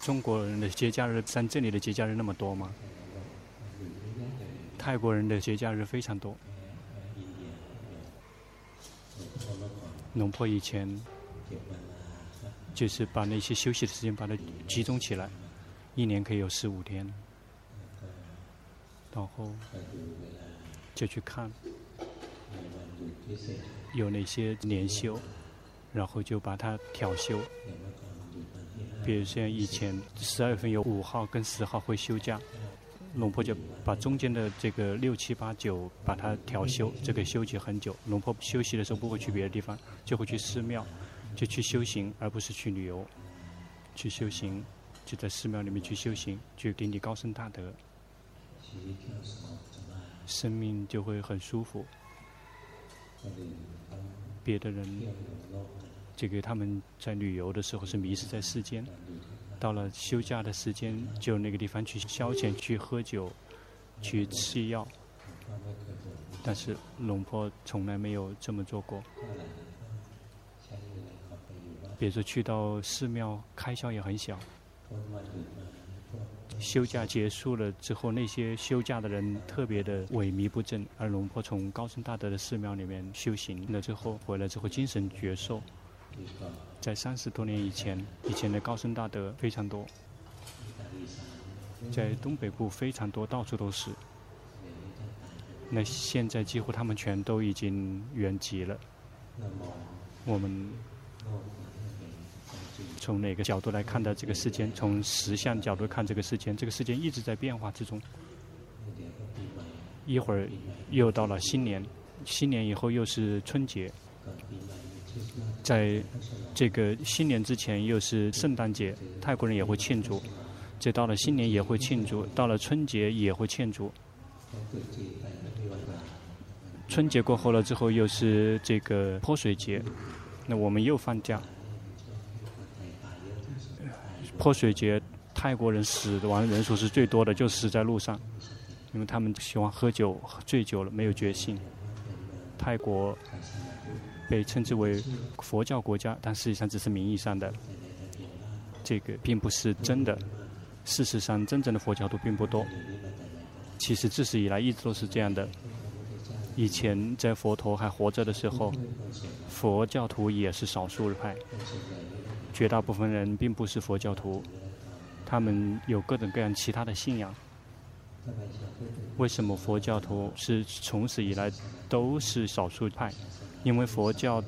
中国人的节假日像这里的节假日那么多吗？泰国人的节假日非常多。农坡以前就是把那些休息的时间把它集中起来，一年可以有十五天，然后就去看有哪些年休，然后就把它调休。比如像以前十二月份有五号跟十号会休假，龙婆就把中间的这个六七八九把它调休，这个休息很久。龙婆休息的时候不会去别的地方，就会去寺庙，就去修行，而不是去旅游。去修行，就在寺庙里面去修行，去给你高僧大德，生命就会很舒服。别的人。这个他们在旅游的时候是迷失在世间，到了休假的时间，就那个地方去消遣、去喝酒、去吃药。但是龙婆从来没有这么做过。比如说去到寺庙，开销也很小。休假结束了之后，那些休假的人特别的萎靡不振，而龙婆从高僧大德的寺庙里面修行了之后，回来之后精神矍铄。在三十多年以前，以前的高僧大德非常多，在东北部非常多，到处都是。那现在几乎他们全都已经圆寂了。我们从哪个角度来看待这个世间？从实相角度看这个世间，这个世间一直在变化之中。一会儿又到了新年，新年以后又是春节。在这个新年之前，又是圣诞节，泰国人也会庆祝。这到了新年也会庆祝，到了春节也会庆祝。春节过后了之后，又是这个泼水节，那我们又放假。泼水节，泰国人死亡人数是最多的，就死在路上，因为他们喜欢喝酒，醉酒了没有觉性。泰国。被称之为佛教国家，但实际上只是名义上的，这个并不是真的。事实上，真正的佛教徒并不多。其实自始以来一直都是这样的。以前在佛陀还活着的时候，佛教徒也是少数派，绝大部分人并不是佛教徒，他们有各种各样其他的信仰。为什么佛教徒是从始以来都是少数派？因为佛教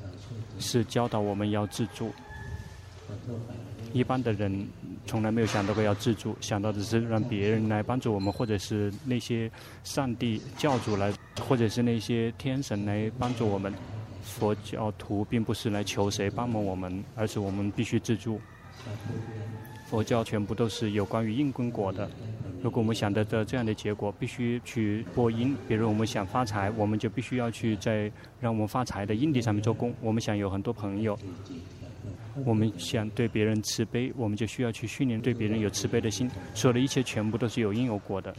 是教导我们要自助，一般的人从来没有想到过要自助，想到的是让别人来帮助我们，或者是那些上帝教主来，或者是那些天神来帮助我们。佛教徒并不是来求谁帮忙我们，而是我们必须自助。佛教全部都是有关于因跟果的。如果我们想得到这样的结果，必须去播因。比如我们想发财，我们就必须要去在让我们发财的因地上面做功。我们想有很多朋友，我们想对别人慈悲，我们就需要去训练对别人有慈悲的心。所有的一切全部都是有因有果的。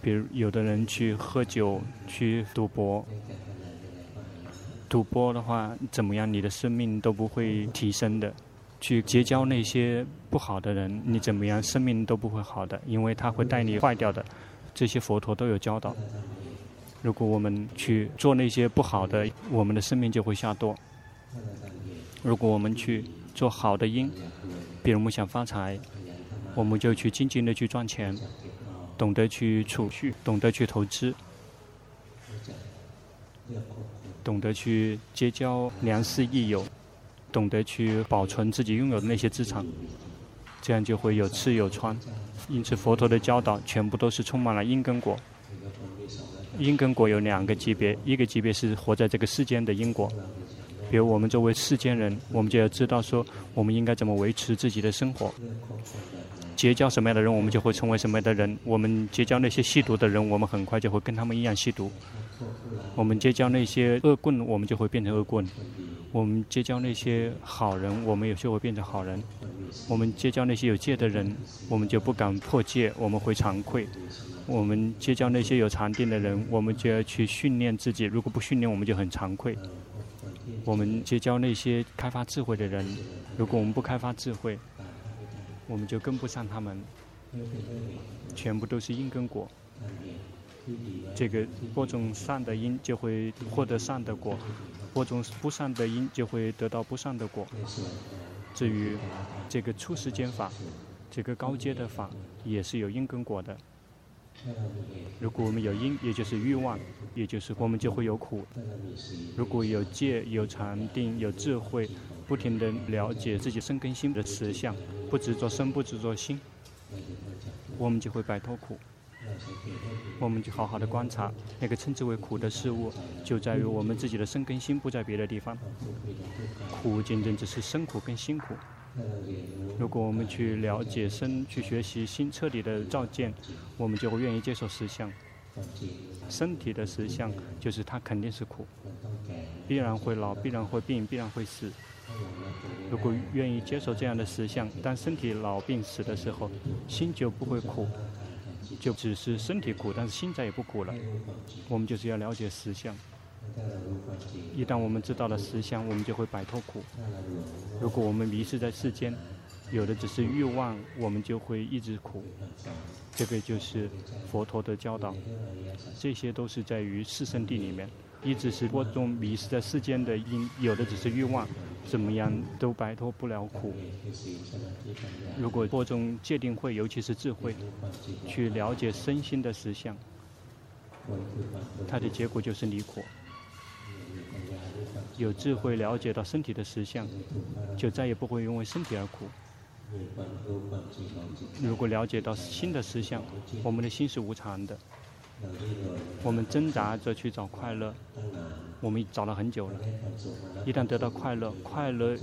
比如有的人去喝酒、去赌博，赌博的话怎么样？你的生命都不会提升的。去结交那些不好的人，你怎么样，生命都不会好的，因为他会带你坏掉的。这些佛陀都有教导。如果我们去做那些不好的，我们的生命就会下堕。如果我们去做好的因，比如我们想发财，我们就去静静的去赚钱，懂得去储蓄，懂得去投资，懂得去结交良师益友。懂得去保存自己拥有的那些资产，这样就会有吃有穿。因此，佛陀的教导全部都是充满了因跟果。因跟果有两个级别，一个级别是活在这个世间的因果。比如我们作为世间人，我们就要知道说，我们应该怎么维持自己的生活。结交什么样的人，我们就会成为什么样的人。我们结交那些吸毒的人，我们很快就会跟他们一样吸毒。我们结交那些恶棍，我们就会变成恶棍。我们结交那些好人，我们有时候会变成好人；我们结交那些有戒的人，我们就不敢破戒，我们会惭愧；我们结交那些有禅定的人，我们就要去训练自己。如果不训练，我们就很惭愧。我们结交那些开发智慧的人，如果我们不开发智慧，我们就跟不上他们。全部都是因跟果。这个播种善的因，就会获得善的果；播种不善的因，就会得到不善的果。至于这个出世间法，这个高阶的法，也是有因跟果的。如果我们有因，也就是欲望，也就是我们就会有苦。如果有戒、有禅定、有智慧，不停地了解自己身根心的实相，不执着身，不执着心，我们就会摆脱苦。我们就好好的观察那个称之为苦的事物，就在于我们自己的身根心不在别的地方。苦仅仅只是身苦跟辛苦。如果我们去了解身，去学习心，彻底的照见，我们就会愿意接受实相。身体的实相就是它肯定是苦，必然会老，必然会病，必然会死。如果愿意接受这样的实相，当身体老病死的时候，心就不会苦，就只是身体苦，但是心再也不苦了。我们就是要了解实相。一旦我们知道了实相，我们就会摆脱苦。如果我们迷失在世间，有的只是欲望，我们就会一直苦。这个就是佛陀的教导，这些都是在于四圣地里面，一直是播种迷失在世间的因，有的只是欲望，怎么样都摆脱不了苦。如果播种界定慧，尤其是智慧，去了解身心的实相，它的结果就是离苦。有智慧了解到身体的实相，就再也不会因为身体而苦。如果了解到心的实相，我们的心是无常的。我们挣扎着去找快乐，我们找了很久了。一旦得到快乐，快乐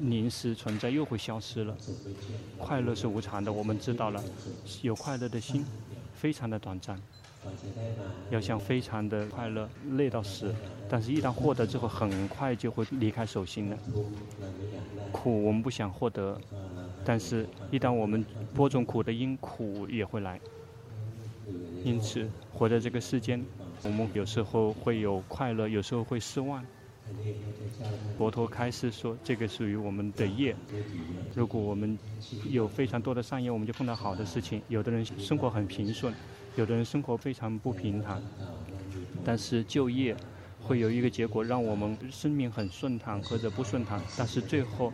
临时存在又会消失了。快乐是无常的，我们知道了。有快乐的心，非常的短暂。要想非常的快乐，累到死，但是一旦获得之后，很快就会离开手心了。苦我们不想获得，但是一旦我们播种苦的因，苦也会来。因此，活在这个世间，我们有时候会有快乐，有时候会失望。佛陀开示说，这个属于我们的业。如果我们有非常多的善业，我们就碰到好的事情。有的人生活很平顺。有的人生活非常不平坦，但是就业会有一个结果，让我们生命很顺畅或者不顺畅。但是最后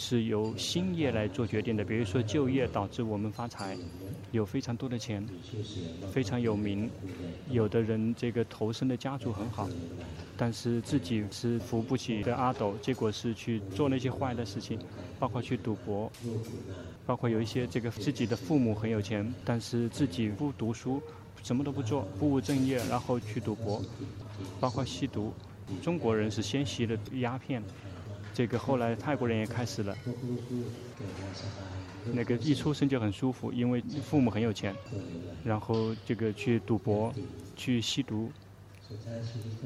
是由心业来做决定的。比如说就业导致我们发财，有非常多的钱，非常有名。有的人这个投身的家族很好，但是自己是扶不起的阿斗，结果是去做那些坏的事情，包括去赌博。包括有一些这个自己的父母很有钱，但是自己不读书，什么都不做，不务正业，然后去赌博，包括吸毒。中国人是先吸的鸦片，这个后来泰国人也开始了。那个一出生就很舒服，因为父母很有钱，然后这个去赌博，去吸毒，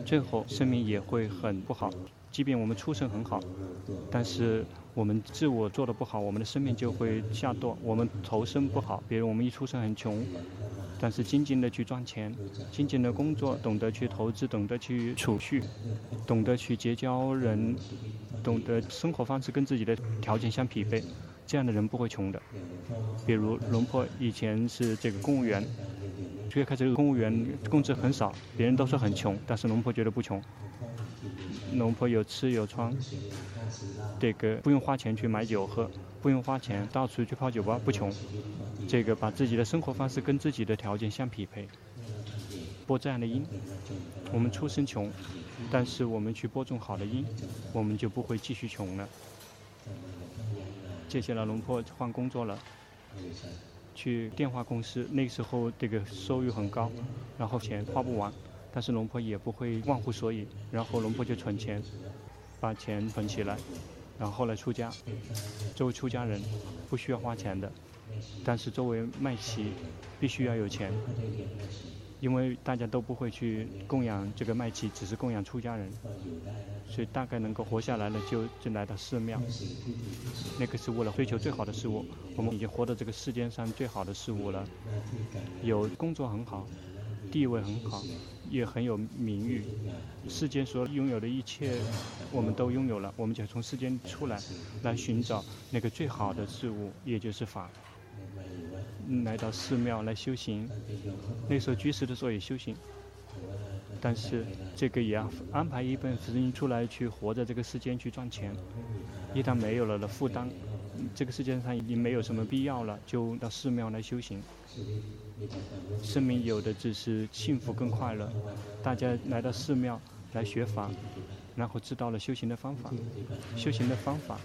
最后生命也会很不好。即便我们出生很好，但是我们自我做的不好，我们的生命就会下堕。我们投生不好，比如我们一出生很穷，但是精进的去赚钱，精进的工作，懂得去投资，懂得去储蓄，懂得去结交人，懂得生活方式跟自己的条件相匹配，这样的人不会穷的。比如龙婆以前是这个公务员，最开始公务员工资很少，别人都说很穷，但是龙婆觉得不穷。龙婆有吃有穿，这个不用花钱去买酒喝，不用花钱到处去泡酒吧，不穷。这个把自己的生活方式跟自己的条件相匹配，播这样的因，我们出生穷，但是我们去播种好的因，我们就不会继续穷了。接下来龙婆换工作了，去电话公司，那时候这个收入很高，然后钱花不完。但是龙婆也不会忘乎所以，然后龙婆就存钱，把钱存起来，然后后来出家，作为出家人不需要花钱的，但是作为卖旗必须要有钱，因为大家都不会去供养这个卖旗，只是供养出家人，所以大概能够活下来了就就来到寺庙，那个是为了追求最好的事物，我们已经活到这个世间上最好的事物了，有工作很好，地位很好。也很有名誉。世间所拥有的一切，我们都拥有了。我们就从世间出来，来寻找那个最好的事物，也就是法。来到寺庙来修行，那时候居士的时候也修行，但是这个也要安排一部分时间出来去活在这个世间去赚钱。一旦没有了的负担，这个世界上已经没有什么必要了，就到寺庙来修行。生命有的只是幸福跟快乐。大家来到寺庙来学法，然后知道了修行的方法。修行的方法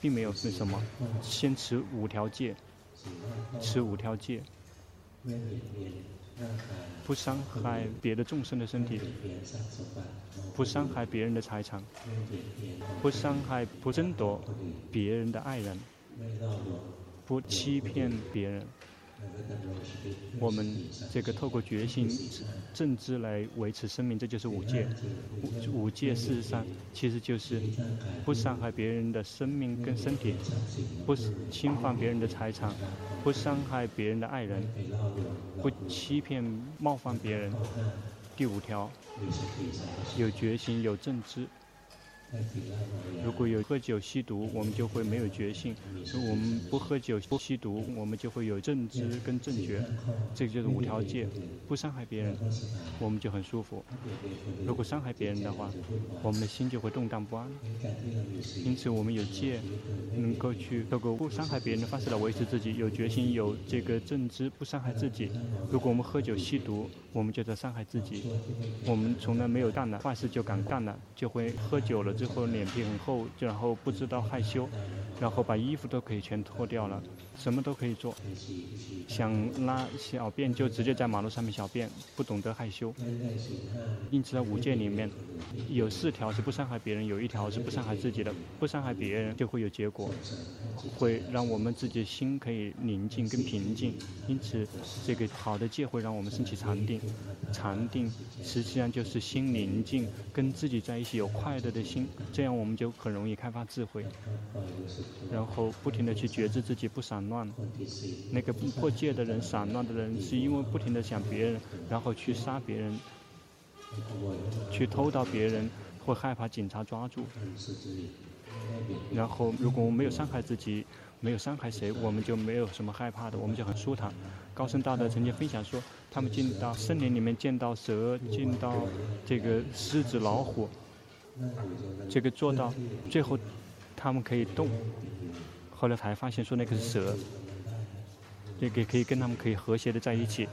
并没有是什么，先持五条戒。持五条戒，不伤害别的众生的身体，不伤害别人的财产，不伤害、不争夺别人的爱人，不欺骗别人。我们这个透过决心、正知来维持生命，这就是五戒。五戒事实上其实就是不伤害别人的生命跟身体，不侵犯别人的财产，不伤害别人的爱人，不欺骗、冒犯别人。第五条，有决心，有正知。如果有喝酒吸毒，我们就会没有决心；如果我们不喝酒不吸毒，我们就会有正知跟正觉。这个就是五条戒，不伤害别人，我们就很舒服。如果伤害别人的话，我们的心就会动荡不安。因此，我们有戒，能够去透过不伤害别人的方式来维持自己，有决心，有这个正知，不伤害自己。如果我们喝酒吸毒，我们就在伤害自己。我们从来没有干了坏事就敢干了，就会喝酒了。之后脸皮很厚，然后不知道害羞，然后把衣服都可以全脱掉了，什么都可以做。想拉小便就直接在马路上面小便，不懂得害羞。因此在五戒里面，有四条是不伤害别人，有一条是不伤害自己的。不伤害别人就会有结果，会让我们自己的心可以宁静跟平静。因此，这个好的戒会让我们升起禅定。禅定实际上就是心宁静，跟自己在一起有快乐的心。这样我们就很容易开发智慧，然后不停的去觉知自己不散乱。那个破戒的人、散乱的人，是因为不停地想别人，然后去杀别人，去偷盗别人，会害怕警察抓住。然后如果我们没有伤害自己，没有伤害谁，我们就没有什么害怕的，我们就很舒坦。高僧大德曾经分享说，他们进到森林里面见到蛇，见到这个狮子、老虎。这个做到最后，他们可以动。后来才发现说那个是蛇，这个可以跟他们可以和谐的在一起。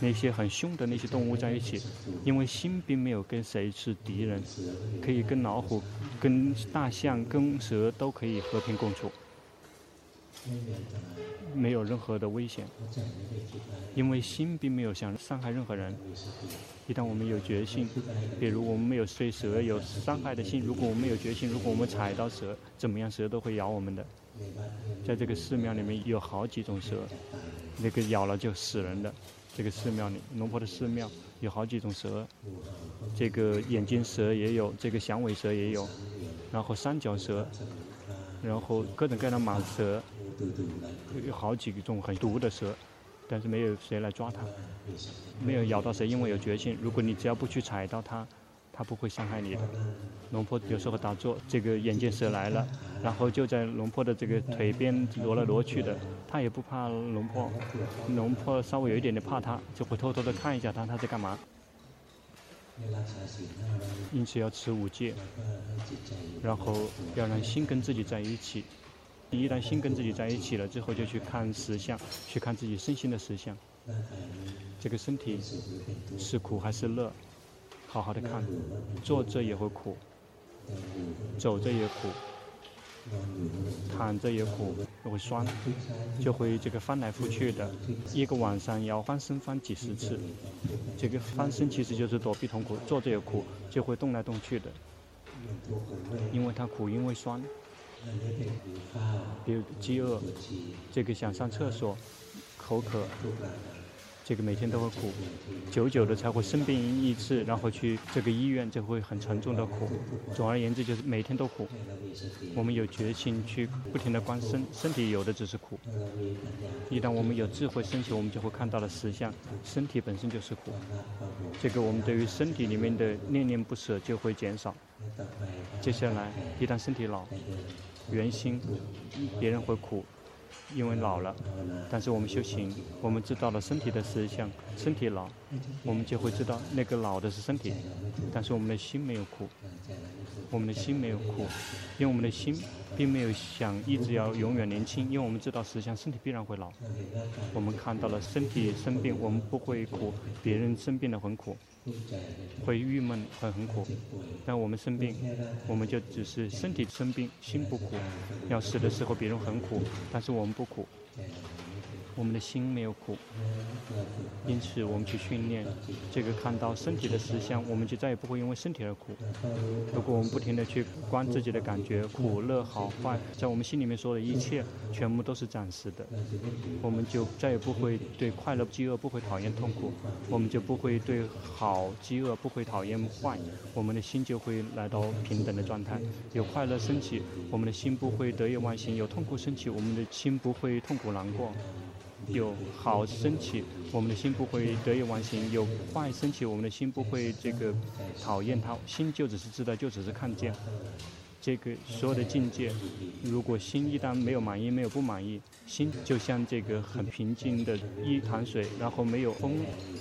那些很凶的那些动物在一起，因为心并没有跟谁是敌人，可以跟老虎、跟大象、跟蛇都可以和平共处。没有任何的危险，因为心并没有想伤害任何人。一旦我们有决心，比如我们没有对蛇有伤害的心，如果我们有决心，如果我们踩到蛇，怎么样，蛇都会咬我们的。在这个寺庙里面有好几种蛇，那个咬了就死人的。这个寺庙里，龙婆的寺庙有好几种蛇，这个眼镜蛇也有，这个响尾蛇也有，然后三角蛇，然后各种各样的蟒蛇。有好几种很毒的蛇，但是没有谁来抓它，没有咬到谁，因为有决心。如果你只要不去踩到它，它不会伤害你的。龙婆有时候打坐，这个眼镜蛇来了，然后就在龙婆的这个腿边挪来挪去的，他也不怕龙婆，龙婆稍微有一点点怕他，就会偷偷的看一下他，他在干嘛。因此要持五戒，然后要让心跟自己在一起。你一旦心跟自己在一起了之后，就去看实相，去看自己身心的实相。这个身体是苦还是乐？好好的看，坐着也会苦，走着也苦，躺着也苦，会酸，就会这个翻来覆去的，一个晚上要翻身翻几十次。这个翻身其实就是躲避痛苦，坐着也苦，就会动来动去的，因为它苦，因为酸。比如饥饿，这个想上厕所，口渴，这个每天都会苦，久久的才会生病一次，然后去这个医院就会很沉重的苦。总而言之，就是每天都苦。我们有决心去不停的观身，身体有的只是苦。一旦我们有智慧升起，我们就会看到了实相，身体本身就是苦。这个我们对于身体里面的恋恋不舍就会减少。接下来，一旦身体老，圆心别人会苦。因为老了，但是我们修行，我们知道了身体的实相，身体老，我们就会知道那个老的是身体，但是我们的心没有苦，我们的心没有苦，因为我们的心并没有想一直要永远年轻，因为我们知道实相，身体必然会老。我们看到了身体生病，我们不会苦，别人生病了很苦。会郁闷，会很苦。但我们生病，我们就只是身体生病，心不苦。要死的时候，别人很苦，但是我们不苦。我们的心没有苦，因此我们去训练这个看到身体的实相，我们就再也不会因为身体而苦。如果我们不停地去观自己的感觉，苦乐好坏，在我们心里面说的一切，全部都是暂时的，我们就再也不会对快乐饥饿不会讨厌痛苦，我们就不会对好饥饿不会讨厌坏，我们的心就会来到平等的状态。有快乐升起，我们的心不会得意忘形；有痛苦升起，我们的心不会痛苦难过。有好升起，我们的心不会得意忘形；有坏升起，我们的心不会这个讨厌它。心就只是知道，就只是看见。这个所有的境界，如果心一旦没有满意，没有不满意，心就像这个很平静的一潭水，然后没有风。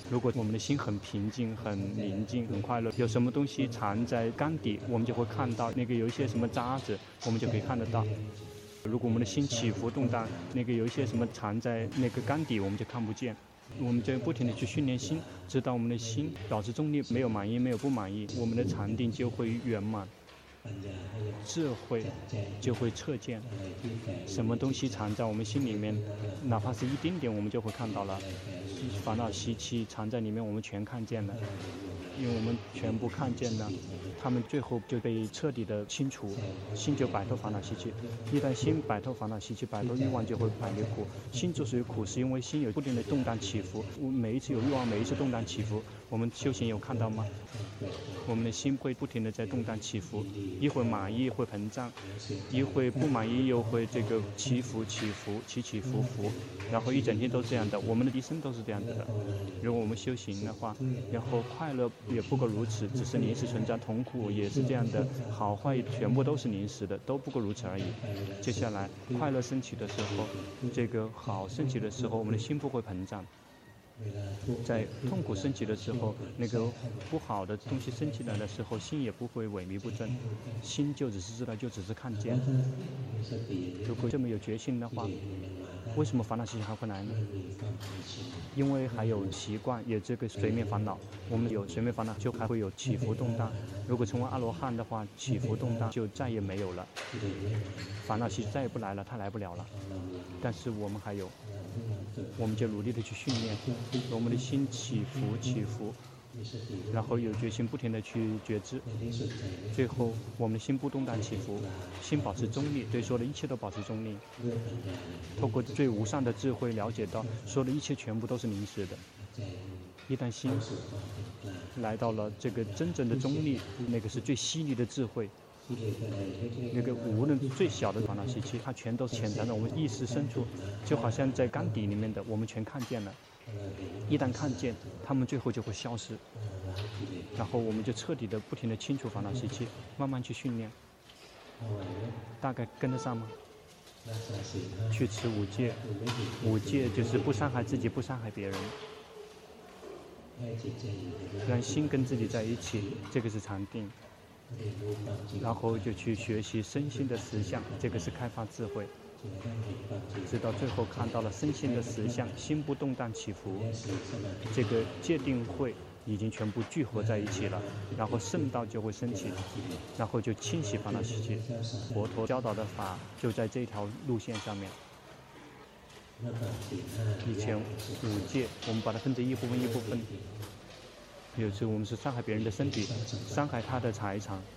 如果我们的心很平静、很宁静、很快乐，有什么东西藏在缸底，我们就会看到那个有一些什么渣子，我们就可以看得到。如果我们的心起伏动荡，那个有一些什么藏在那个缸底，我们就看不见。我们就不停地去训练心，直到我们的心保持中立，没有满意，没有不满意，我们的禅定就会圆满，智慧就会测见。什么东西藏在我们心里面，哪怕是一丁点，我们就会看到了。烦恼习气藏在里面，我们全看见了。因为我们全部看见了，他们最后就被彻底的清除，心就摆脱烦恼习气。一旦心摆脱烦恼习气，摆脱欲望，就会摆脱苦。心之所以苦，是因为心有不停的动荡起伏。每一次有欲望，每一次动荡起伏，我们修行有看到吗？我们的心会不停的在动荡起伏，一会满意，会膨胀，一会不满意，又会这个起伏起伏，起起伏伏，然后一整天都是这样的。我们的一生都是这样子的。如果我们修行的话，然后快乐。也不过如此，只是临时存在；痛苦也是这样的，好坏全部都是临时的，都不过如此而已。接下来，快乐升起的时候，这个好升起的时候，我们的心不会膨胀；在痛苦升起的时候，那个不好的东西升起来的时候，心也不会萎靡不振，心就只是知道，就只是看见。如果这么有决心的话。为什么烦恼习气还会来呢？因为还有习惯，有这个随眠烦恼。我们有随眠烦恼，就还会有起伏动荡。如果成为阿罗汉的话，起伏动荡就再也没有了。烦恼习气再也不来了，它来不了了。但是我们还有，我们就努力的去训练，我们的心起伏起伏。然后有决心，不停的去觉知，最后我们的心不动荡起伏，心保持中立，对所有的一切都保持中立。透过最无上的智慧了解到，所有的一切全部都是临时的。一旦心来到了这个真正的中立，那个是最犀利的智慧。那个无论最小的烦恼习气，它全都潜藏在我们意识深处，就好像在缸底里面的，我们全看见了。一旦看见，他们最后就会消失，然后我们就彻底的、不停的清除烦恼习气，慢慢去训练。大概跟得上吗？去持五戒，五戒就是不伤害自己，不伤害别人，让心跟自己在一起，这个是禅定。然后就去学习身心的实相，这个是开发智慧。直到最后看到了身心的实相，心不动荡起伏，这个戒定慧已经全部聚合在一起了，然后圣道就会升起，然后就清洗烦恼习气。佛陀教导的法就在这条路线上面。以前五戒，我们把它分成一部分一部分，有时我们是伤害别人的身体，伤害他的财产。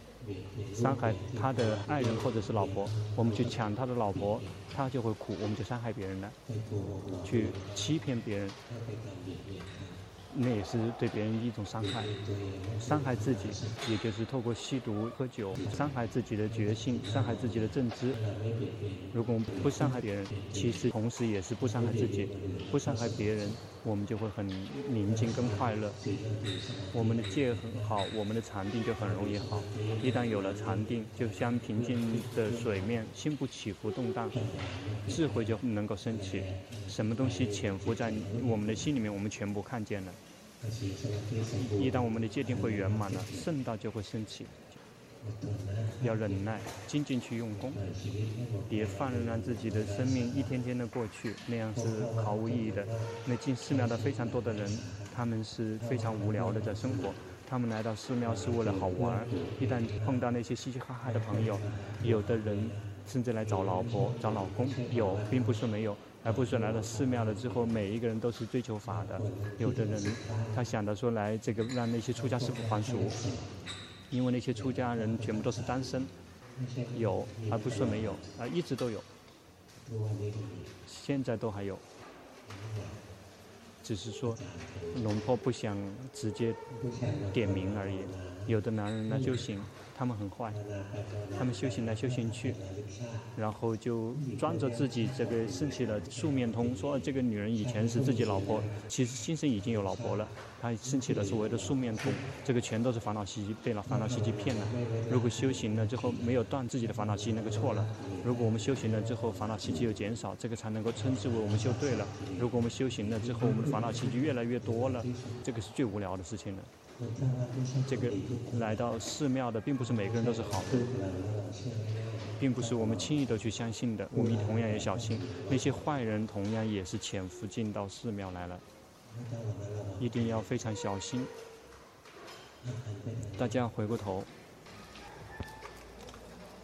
伤害他的爱人或者是老婆，我们去抢他的老婆，他就会苦，我们就伤害别人了，去欺骗别人。那也是对别人一种伤害，伤害自己，也就是透过吸毒、喝酒，伤害自己的决心，伤害自己的正知。如果我们不伤害别人，其实同时也是不伤害自己，不伤害别人，我们就会很宁静跟快乐。我们的戒很好，我们的禅定就很容易好。一旦有了禅定，就像平静的水面，心不起伏动荡，智慧就能够升起。什么东西潜伏在我们的心里面，我们全部看见了。一旦我们的戒定会圆满了，圣道就会升起。要忍耐，精进去用功，别放任让自己的生命一天天的过去，那样是毫无意义的。那进寺庙的非常多的人，他们是非常无聊的在生活，他们来到寺庙是为了好玩。一旦碰到那些嘻嘻哈哈的朋友，有的人甚至来找老婆、找老公，有，并不是没有。而不是来到寺庙了之后，每一个人都是追求法的。有的人，他想着说来这个让那些出家师父还俗，因为那些出家人全部都是单身，有，而不是说没有，啊，一直都有，现在都还有，只是说龙婆不想直接点名而已。有的男人那就行。他们很坏，他们修行来修行去，然后就装着自己这个升起了素面通，说这个女人以前是自己老婆，其实心生已经有老婆了。他升起了所谓的素面通，这个全都是烦恼习气，被了烦恼习气骗了。如果修行了之后没有断自己的烦恼习气，那个错了。如果我们修行了之后烦恼习气又减少，这个才能够称之为我们修对了。如果我们修行了之后，我们的烦恼习气越来越多了，这个是最无聊的事情了。这个来到寺庙的，并不是每个人都是好的，并不是我们轻易的去相信的。我们同样也小心，那些坏人同样也是潜伏进到寺庙来了，一定要非常小心。大家回过头。